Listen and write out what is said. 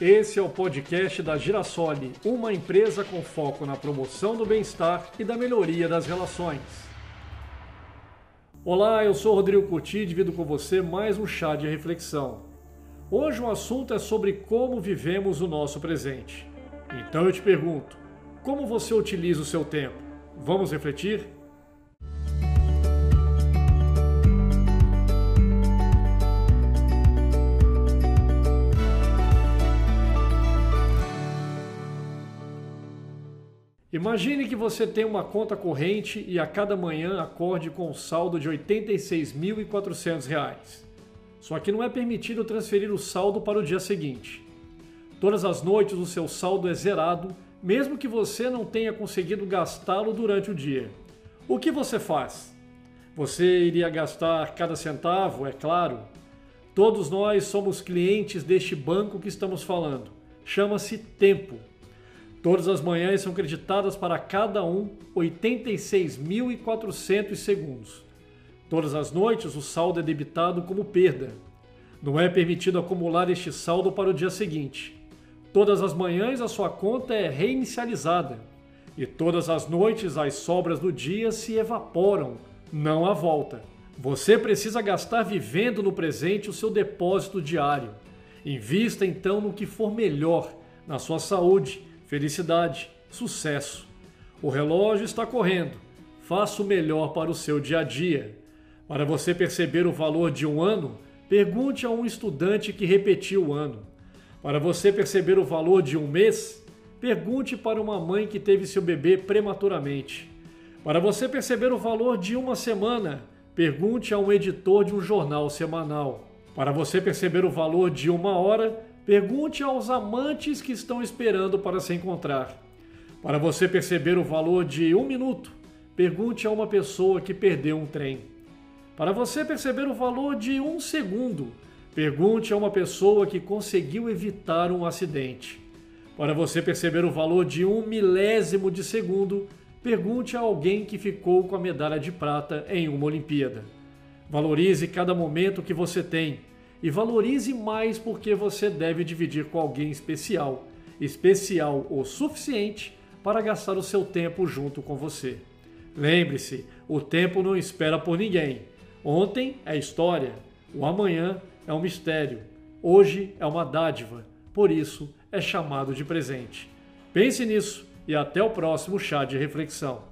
Esse é o podcast da Girassoli, uma empresa com foco na promoção do bem-estar e da melhoria das relações. Olá, eu sou Rodrigo Curti e divido com você mais um chá de reflexão. Hoje o assunto é sobre como vivemos o nosso presente. Então eu te pergunto, como você utiliza o seu tempo? Vamos refletir? Imagine que você tem uma conta corrente e a cada manhã acorde com um saldo de R$ 86.400. Só que não é permitido transferir o saldo para o dia seguinte. Todas as noites o seu saldo é zerado, mesmo que você não tenha conseguido gastá-lo durante o dia. O que você faz? Você iria gastar cada centavo, é claro. Todos nós somos clientes deste banco que estamos falando. Chama-se tempo. Todas as manhãs são creditadas para cada um 86.400 segundos. Todas as noites o saldo é debitado como perda. Não é permitido acumular este saldo para o dia seguinte. Todas as manhãs a sua conta é reinicializada. E todas as noites as sobras do dia se evaporam, não há volta. Você precisa gastar vivendo no presente o seu depósito diário. Invista então no que for melhor, na sua saúde felicidade, sucesso. O relógio está correndo. Faça o melhor para o seu dia a dia. Para você perceber o valor de um ano, pergunte a um estudante que repetiu o ano. Para você perceber o valor de um mês, pergunte para uma mãe que teve seu bebê prematuramente. Para você perceber o valor de uma semana, pergunte a um editor de um jornal semanal. Para você perceber o valor de uma hora, Pergunte aos amantes que estão esperando para se encontrar. Para você perceber o valor de um minuto, pergunte a uma pessoa que perdeu um trem. Para você perceber o valor de um segundo, pergunte a uma pessoa que conseguiu evitar um acidente. Para você perceber o valor de um milésimo de segundo, pergunte a alguém que ficou com a medalha de prata em uma Olimpíada. Valorize cada momento que você tem e valorize mais porque você deve dividir com alguém especial, especial o suficiente para gastar o seu tempo junto com você. Lembre-se, o tempo não espera por ninguém. Ontem é história, o amanhã é um mistério, hoje é uma dádiva, por isso é chamado de presente. Pense nisso e até o próximo chá de reflexão.